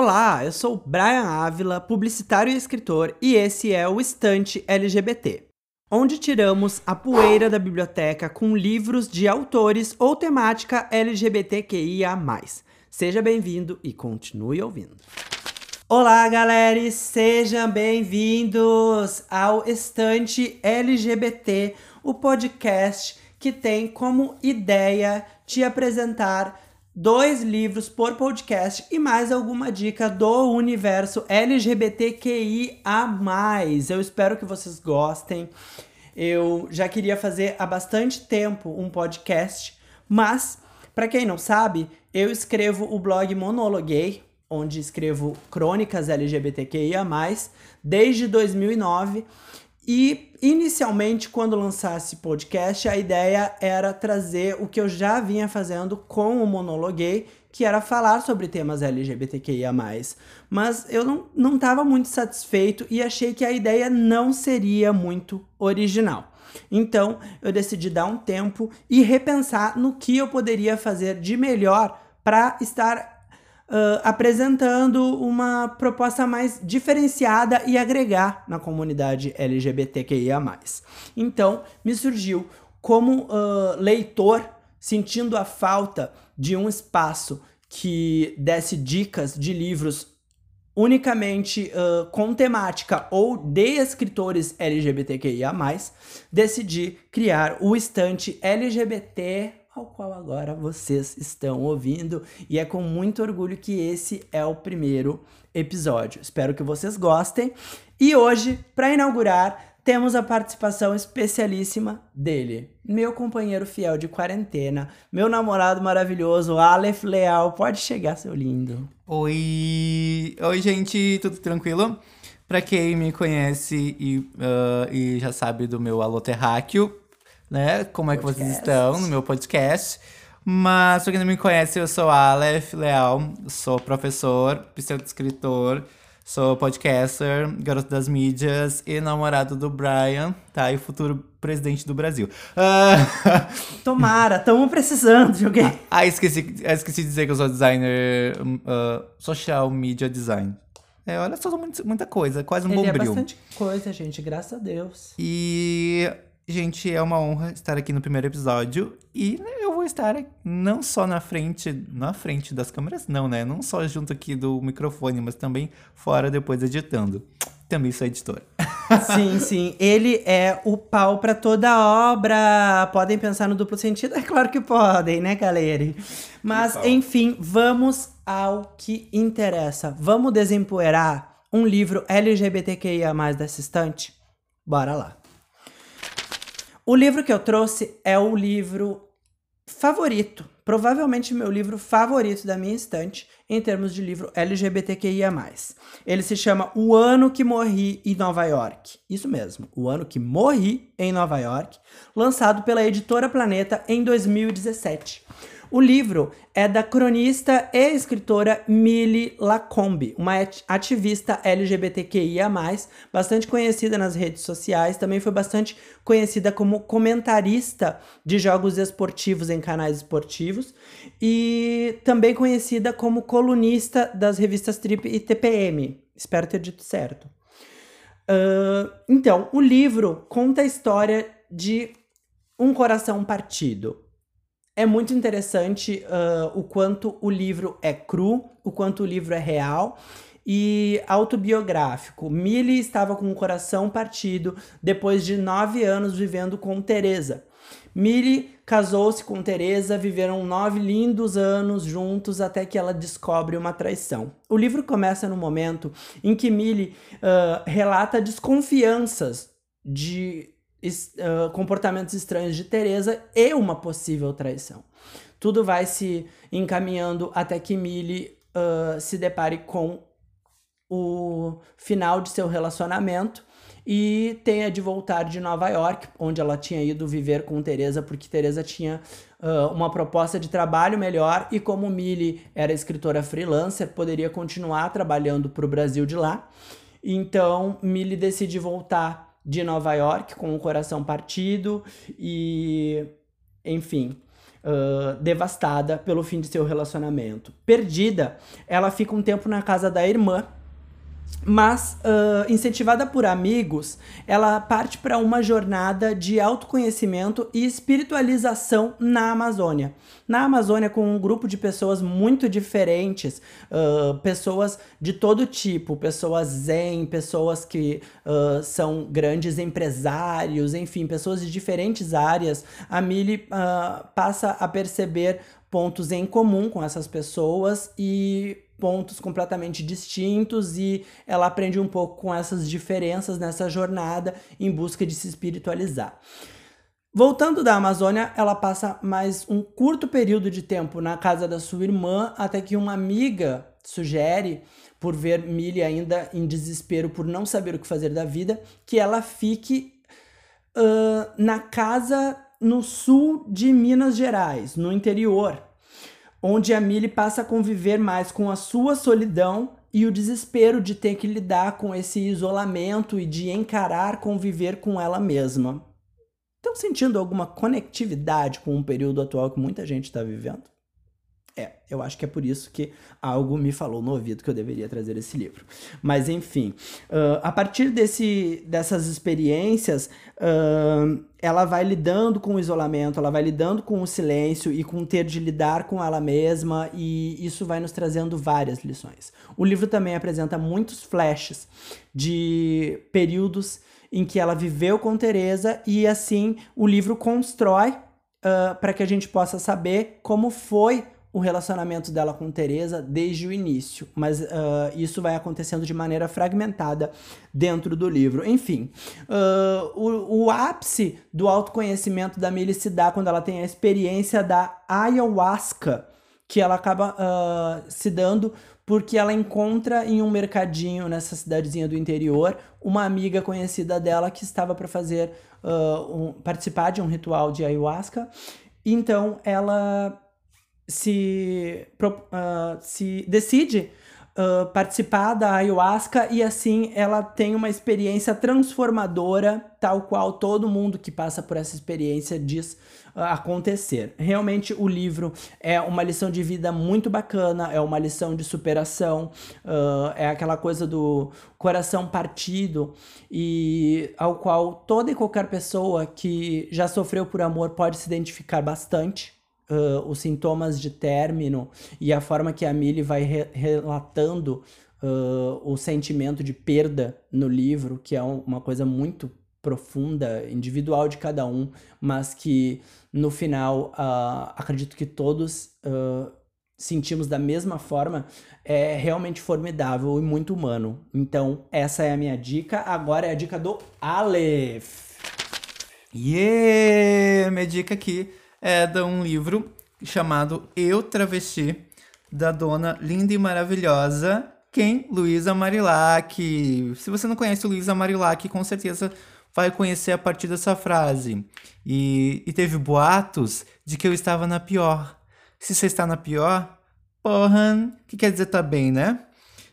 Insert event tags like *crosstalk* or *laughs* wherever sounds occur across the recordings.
Olá, eu sou Brian Ávila, publicitário e escritor, e esse é o Estante LGBT, onde tiramos a poeira da biblioteca com livros de autores ou temática LGBTQIA. Seja bem-vindo e continue ouvindo. Olá, galera, sejam bem-vindos ao Estante LGBT, o podcast que tem como ideia te apresentar dois livros por podcast e mais alguma dica do universo LGBTQIA. Eu espero que vocês gostem. Eu já queria fazer há bastante tempo um podcast, mas para quem não sabe, eu escrevo o blog Monologuei, onde escrevo crônicas LGBTQIA+, desde 2009 e inicialmente, quando lançasse podcast, a ideia era trazer o que eu já vinha fazendo com o Monologuei, que era falar sobre temas LGBTQIA. Mas eu não, estava muito satisfeito e achei que a ideia não seria muito original. Então eu decidi dar um tempo e repensar no que eu poderia fazer de melhor para estar uh, apresentando uma proposta mais diferenciada e agregar na comunidade LGBTQIA. Então, me surgiu como uh, leitor, sentindo a falta de um espaço que desse dicas de livros unicamente uh, com temática ou de escritores LGBTQIA, decidi criar o estante LGBT ao qual agora vocês estão ouvindo, e é com muito orgulho que esse é o primeiro episódio. Espero que vocês gostem. E hoje, para inaugurar, temos a participação especialíssima dele, meu companheiro fiel de quarentena, meu namorado maravilhoso, Aleph Leal. Pode chegar, seu lindo. Oi! Oi, gente, tudo tranquilo? Para quem me conhece e, uh, e já sabe do meu Alô Terráqueo, né? Como é que vocês estão no meu podcast. Mas, pra quem não me conhece, eu sou Aleph Leal, sou professor, pseudo-escritor, sou podcaster, garoto das mídias e namorado do Brian, tá? E futuro presidente do Brasil. Uh... *laughs* Tomara, estamos precisando de alguém. Ah, esqueci, esqueci de dizer que eu sou designer, uh, social media design. É, olha só, muita coisa, quase um Ele bombril. É bastante coisa, gente, graças a Deus. E Gente, é uma honra estar aqui no primeiro episódio e né, eu vou estar não só na frente, na frente das câmeras, não, né? Não só junto aqui do microfone, mas também fora depois editando. Também sou editor. *laughs* Sim, sim. Ele é o pau para toda obra. Podem pensar no duplo sentido? É claro que podem, né, galera? Mas, enfim, vamos ao que interessa. Vamos desempoeirar um livro LGBTQIA dessa estante? Bora lá. O livro que eu trouxe é o livro favorito, provavelmente meu livro favorito da minha estante em termos de livro LGBTQIA+. Ele se chama O Ano que Morri em Nova York. Isso mesmo, O Ano que Morri em Nova York, lançado pela editora Planeta em 2017. O livro é da cronista e escritora Millie Lacombe, uma ativista LGBTQIA+, bastante conhecida nas redes sociais, também foi bastante conhecida como comentarista de jogos esportivos em canais esportivos e também conhecida como colunista das revistas Trip e TPM. Espero ter dito certo. Uh, então, o livro conta a história de um coração partido é muito interessante uh, o quanto o livro é cru, o quanto o livro é real e autobiográfico. Millie estava com o coração partido depois de nove anos vivendo com Teresa. Millie casou-se com Teresa, viveram nove lindos anos juntos até que ela descobre uma traição. O livro começa no momento em que Millie uh, relata desconfianças de uh, comportamentos estranhos de Teresa e uma possível traição. Tudo vai se encaminhando até que Millie uh, se depare com o final de seu relacionamento e tenha de voltar de Nova York, onde ela tinha ido viver com Teresa, porque Teresa tinha uh, uma proposta de trabalho melhor e como Millie era escritora freelancer, poderia continuar trabalhando para o Brasil de lá. Então, Millie decide voltar de Nova York com o coração partido e enfim. uh, devastada pelo fim de seu relacionamento. Perdida, ela fica um tempo na casa da irmã mas, uh, incentivada por amigos, ela parte para uma jornada de autoconhecimento e espiritualização na Amazônia. Na Amazônia, com um grupo de pessoas muito diferentes, uh, pessoas de todo tipo, pessoas zen, pessoas que uh, são grandes empresários, enfim, pessoas de diferentes áreas, a Millie passa a perceber pontos em comum com essas pessoas e pontos completamente distintos e ela aprende um pouco com essas diferenças nessa jornada em busca de se espiritualizar. Voltando da Amazônia, ela passa mais um curto período de tempo na casa da sua irmã, até que uma amiga sugere, por ver Millie ainda em desespero por não saber o que fazer da vida, que ela fique uh, na casa no sul de Minas Gerais, no interior, onde a Millie passa a conviver mais com a sua solidão e o desespero de ter que lidar com esse isolamento e de encarar conviver com ela mesma. Estão sentindo alguma conectividade com o período atual que muita gente está vivendo? É, eu acho que é por isso que algo me falou no ouvido que eu deveria trazer esse livro. Mas enfim, uh, a partir desse, dessas experiências, uh, ela vai lidando com o isolamento, ela vai lidando com o silêncio e com ter de lidar com ela mesma, e isso vai nos trazendo várias lições. O livro também apresenta muitos flashes de períodos em que ela viveu com Teresa, e assim o livro constrói uh, para que a gente possa saber como foi o relacionamento dela com Teresa desde o início, mas uh, isso vai acontecendo de maneira fragmentada dentro do livro. Enfim, uh, o, o, ápice do autoconhecimento da Millie se dá quando ela tem a experiência da ayahuasca, que ela acaba uh, se dando porque ela encontra em um mercadinho nessa cidadezinha do interior uma amiga conhecida dela que estava para fazer um, participar de um ritual de ayahuasca. Então ela se, uh, se decide uh, participar da ayahuasca e assim ela tem uma experiência transformadora, tal qual todo mundo que passa por essa experiência diz uh, acontecer. Realmente o livro é uma lição de vida muito bacana, é uma lição de superação, é aquela coisa do coração partido e ao qual toda e qualquer pessoa que já sofreu por amor pode se identificar bastante uh, os sintomas de término e a forma que a Millie vai re relatando uh, o sentimento de perda no livro, que é um, uma coisa muito profunda, individual de cada um, mas que no final uh, acredito que todos uh, sentimos da mesma forma, é realmente formidável e muito humano. Então, essa é a minha dica. Agora é a dica do Aleph. Yeah! Minha dica aqui é de um livro chamado Eu Travesti, da dona linda e maravilhosa, quem? Luísa Marilac. Se você não conhece Luísa Marilac, com certeza vai conhecer a partir dessa frase. E, e teve boatos de que eu estava na pior. Se você está na pior, porra, que quer dizer tá bem, né?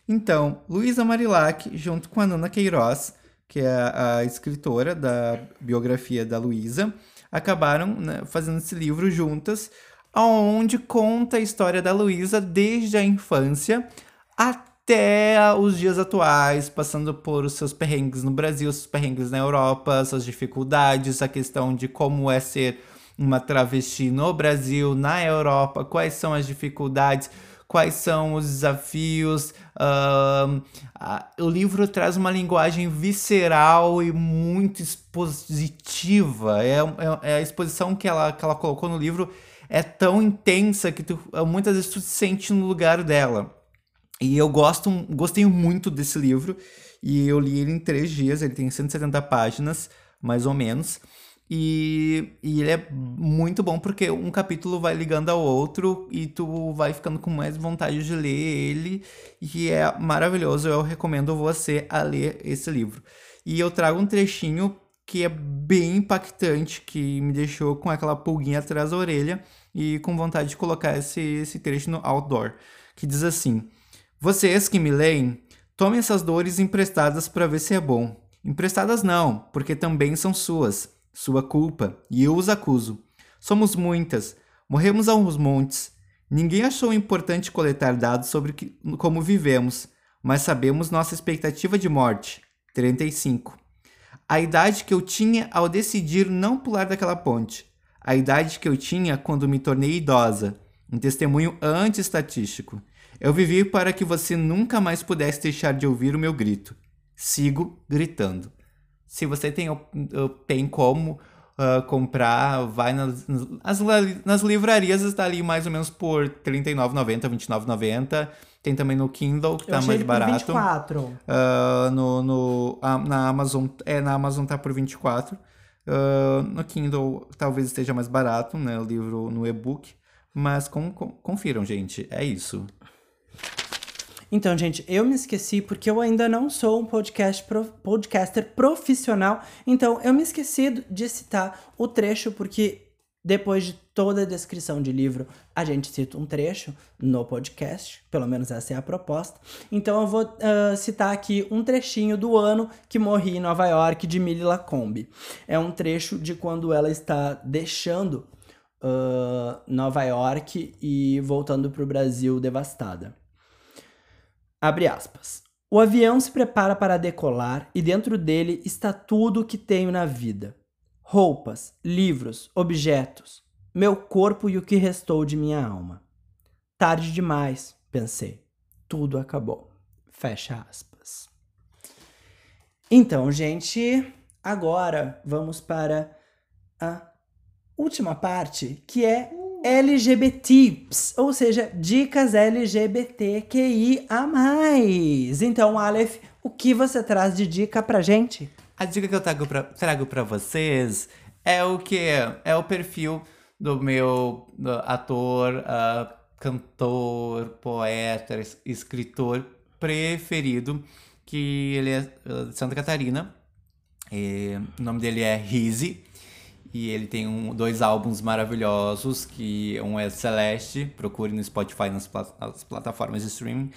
Então, Luísa Marilac, junto com a Nana Queiroz, que é a, escritora da biografia da Luísa, acabaram né, fazendo esse livro juntas, onde conta a história da Luísa desde a infância até os dias atuais, passando por os seus perrengues no Brasil, seus perrengues na Europa, suas dificuldades, a questão de como é ser uma travesti no Brasil, na Europa, quais são as dificuldades, quais são os desafios. Uh, o livro traz uma linguagem visceral e muito expositiva. É, é, é, a exposição que ela, que ela colocou no livro é tão intensa que tu, muitas vezes tu se sente no lugar dela. E eu gosto, gostei muito desse livro. E eu li ele em três dias. Ele tem 170 páginas, mais ou menos. E, e ele é muito bom porque um capítulo vai ligando ao outro e tu vai ficando com mais vontade de ler ele. E é maravilhoso. Eu recomendo você a ler esse livro. E eu trago um trechinho que é bem impactante, que me deixou com aquela pulguinha atrás da orelha e com vontade de colocar esse, esse trecho no outdoor. Que diz assim: Vocês que me leem, tomem essas dores emprestadas para ver se é bom. Emprestadas não, porque também são suas sua culpa, e eu os acuso. Somos muitas, Morremos aos montes. Ninguém achou importante coletar dados sobre que, como vivemos, mas sabemos nossa expectativa de morte: 35. A idade que eu tinha ao decidir não pular daquela ponte. A idade que eu tinha quando me tornei idosa. Um testemunho anti-estatístico. Eu vivi para que você nunca mais pudesse deixar de ouvir o meu grito. Sigo gritando. Se você tem, tem como uh, comprar, vai nas, nas, nas livrarias, está ali mais ou menos por R$39,90, R$29,90. Tem também no Kindle, que tá mais barato. Por 24. Uh, no, no, uh, na Amazon, é, na Amazon tá por 24. Uh, no Kindle talvez esteja mais barato, né? O livro no e-book. Mas com, com, confiram, gente. É isso. Então, gente, eu me esqueci porque eu ainda não sou um podcast pro, podcaster profissional. Então, eu me esqueci de citar o trecho, porque depois de toda a descrição de livro, a gente cita um trecho no podcast, pelo menos essa é a proposta. Então eu vou uh, citar aqui um trechinho do ano que morri em Nova York de Millie Lacombe. É um trecho de quando ela está deixando uh, Nova York e voltando para o Brasil devastada. Abre aspas. O avião se prepara para decolar e dentro dele está tudo o que tenho na vida: roupas, livros, objetos, meu corpo e o que restou de minha alma. Tarde demais, pensei. Tudo acabou. Fecha aspas. Então, gente, agora vamos para a última parte, que é LGBTips, ou seja, dicas LGBTQIA+. Então, Aleph, o que você traz de dica pra gente? A dica que eu trago pra, trago pra vocês é o que? É o perfil do meu do ator, uh, cantor, poeta, escritor preferido, que ele é uh, de Santa Catarina. E, o nome dele é Rizzi. E ele tem um, dois álbuns maravilhosos, que um é Celeste, procure no Spotify, nas, nas plataformas de streaming,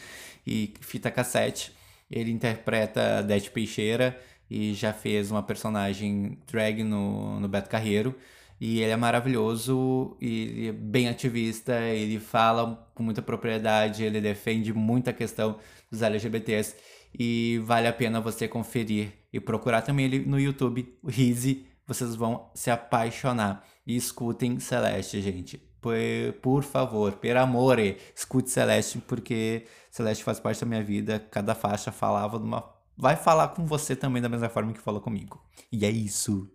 e Fita Cassete. Ele interpreta Dete Peixeira e já fez uma personagem drag no, no Beto Carreiro. E ele é maravilhoso e é bem ativista, ele fala com muita propriedade, ele defende muita questão dos LGBTs e vale a pena você conferir e procurar também ele no YouTube, o Rizzi, vocês vão se apaixonar. E escutem Celeste, gente. Por, por favor, per amore, escute Celeste, porque Celeste faz parte da minha vida. Cada faixa falava de uma. Vai falar com você também da mesma forma que falou comigo. E é isso.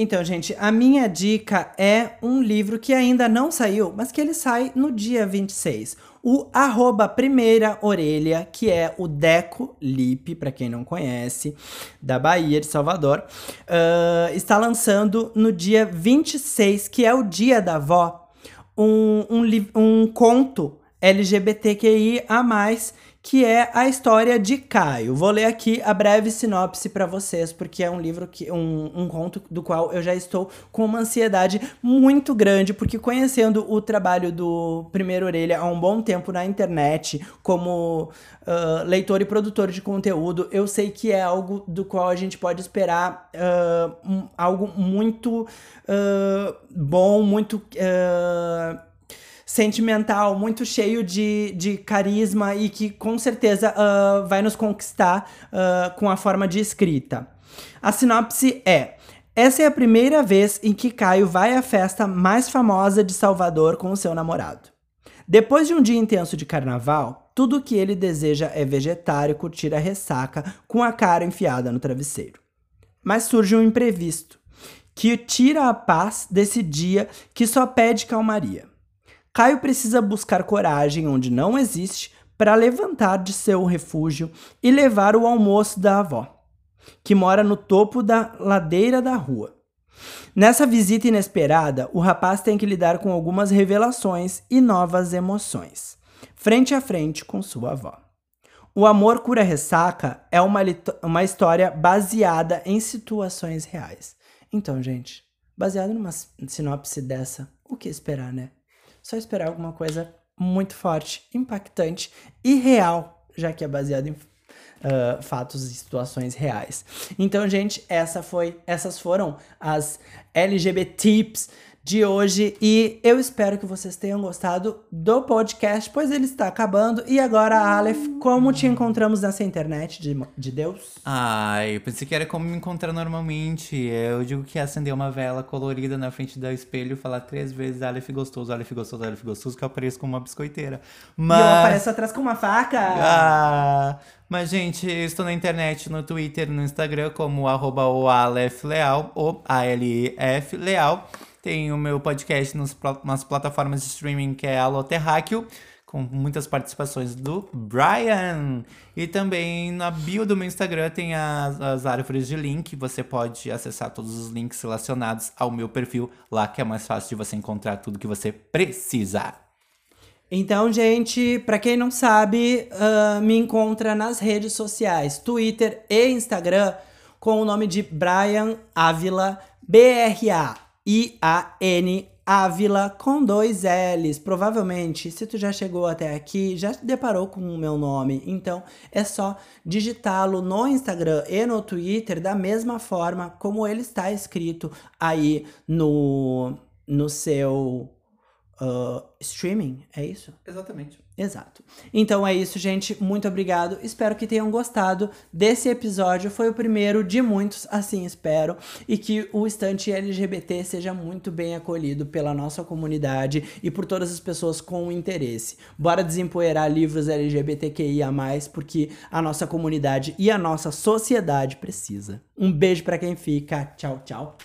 Então, gente, a minha dica é um livro que ainda não saiu, mas que ele sai no dia 26 o arroba primeira orelha, que é o Deco Lip, para quem não conhece, da Bahia de Salvador, uh, está lançando no dia 26, que é o dia da avó, um, um, um conto LGBTQI a mais que é a história de Caio. Vou ler aqui a breve sinopse para vocês, porque é um livro que um, um conto do qual eu já estou com uma ansiedade muito grande, porque conhecendo o trabalho do Primeiro Orelha há um bom tempo na internet, como uh, leitor e produtor de conteúdo, eu sei que é algo do qual a gente pode esperar uh, um, algo muito uh, bom, muito sentimental, muito cheio de, de carisma e que com certeza uh, vai nos conquistar uh, com a forma de escrita. A sinopse é. Essa é a primeira vez em que Caio vai à festa mais famosa de Salvador com o seu namorado. Depois de um dia intenso de carnaval, tudo o que ele deseja é vegetar e curtir a ressaca com a cara enfiada no travesseiro. Mas surge um imprevisto que tira a paz desse dia que só pede calmaria. Caio precisa buscar coragem onde não existe para levantar de seu refúgio e levar o almoço da avó, que mora no topo da ladeira da rua. Nessa visita inesperada, o rapaz tem que lidar com algumas revelações e novas emoções, frente a frente com sua avó. O Amor Cura Ressaca é uma, uma história baseada em situações reais. Então, gente, baseado numa sinopse dessa, o que esperar, né? Só esperar alguma coisa muito forte, impactante e real, já que é baseado em uh, fatos e situações reais. Então, gente, essa foi, essas foram as LGBT tips de hoje. E eu espero que vocês tenham gostado do podcast, pois ele está acabando. E agora, Aleph, como te encontramos nessa internet de, de Deus? Ai, eu pensei que era como me encontrar normalmente. Eu digo que é acender uma vela colorida na frente do espelho e falar três vezes Aleph gostoso, Aleph gostoso, Aleph gostoso, que eu apareço como uma biscoiteira. Mas... E eu apareço atrás com uma faca. Ah, mas, gente, eu estou na internet, no Twitter, no Instagram, como arroba o Aleph Leal, ou A-L-E-F Leal. Tem o meu podcast nas plataformas de streaming, que é Alô Terráqueo, com muitas participações do Brian. E também na bio do meu Instagram tem as, as árvores de link. Você pode acessar todos os links relacionados ao meu perfil lá, que é mais fácil de você encontrar tudo que você precisa. Então, gente, para quem não sabe, uh, me encontra nas redes sociais, Twitter e Instagram, com o nome de Brian Ávila, B-R-A-I-A-N Ávila com dois L's. Provavelmente, se tu já chegou até aqui, já deparou com o meu nome. Então, é só digitá-lo no Instagram e no Twitter da mesma forma como ele está escrito aí no, no seu uh, streaming, é isso? Exatamente. Exato. Então é isso, gente. Muito obrigado. Espero que tenham gostado desse episódio. Foi o primeiro de muitos, assim espero. E que o estante LGBT seja muito bem acolhido pela nossa comunidade e por todas as pessoas com interesse. Bora desempoeirar livros LGBTQIA, porque a nossa comunidade e a nossa sociedade precisa. Um beijo para quem fica. Tchau, tchau.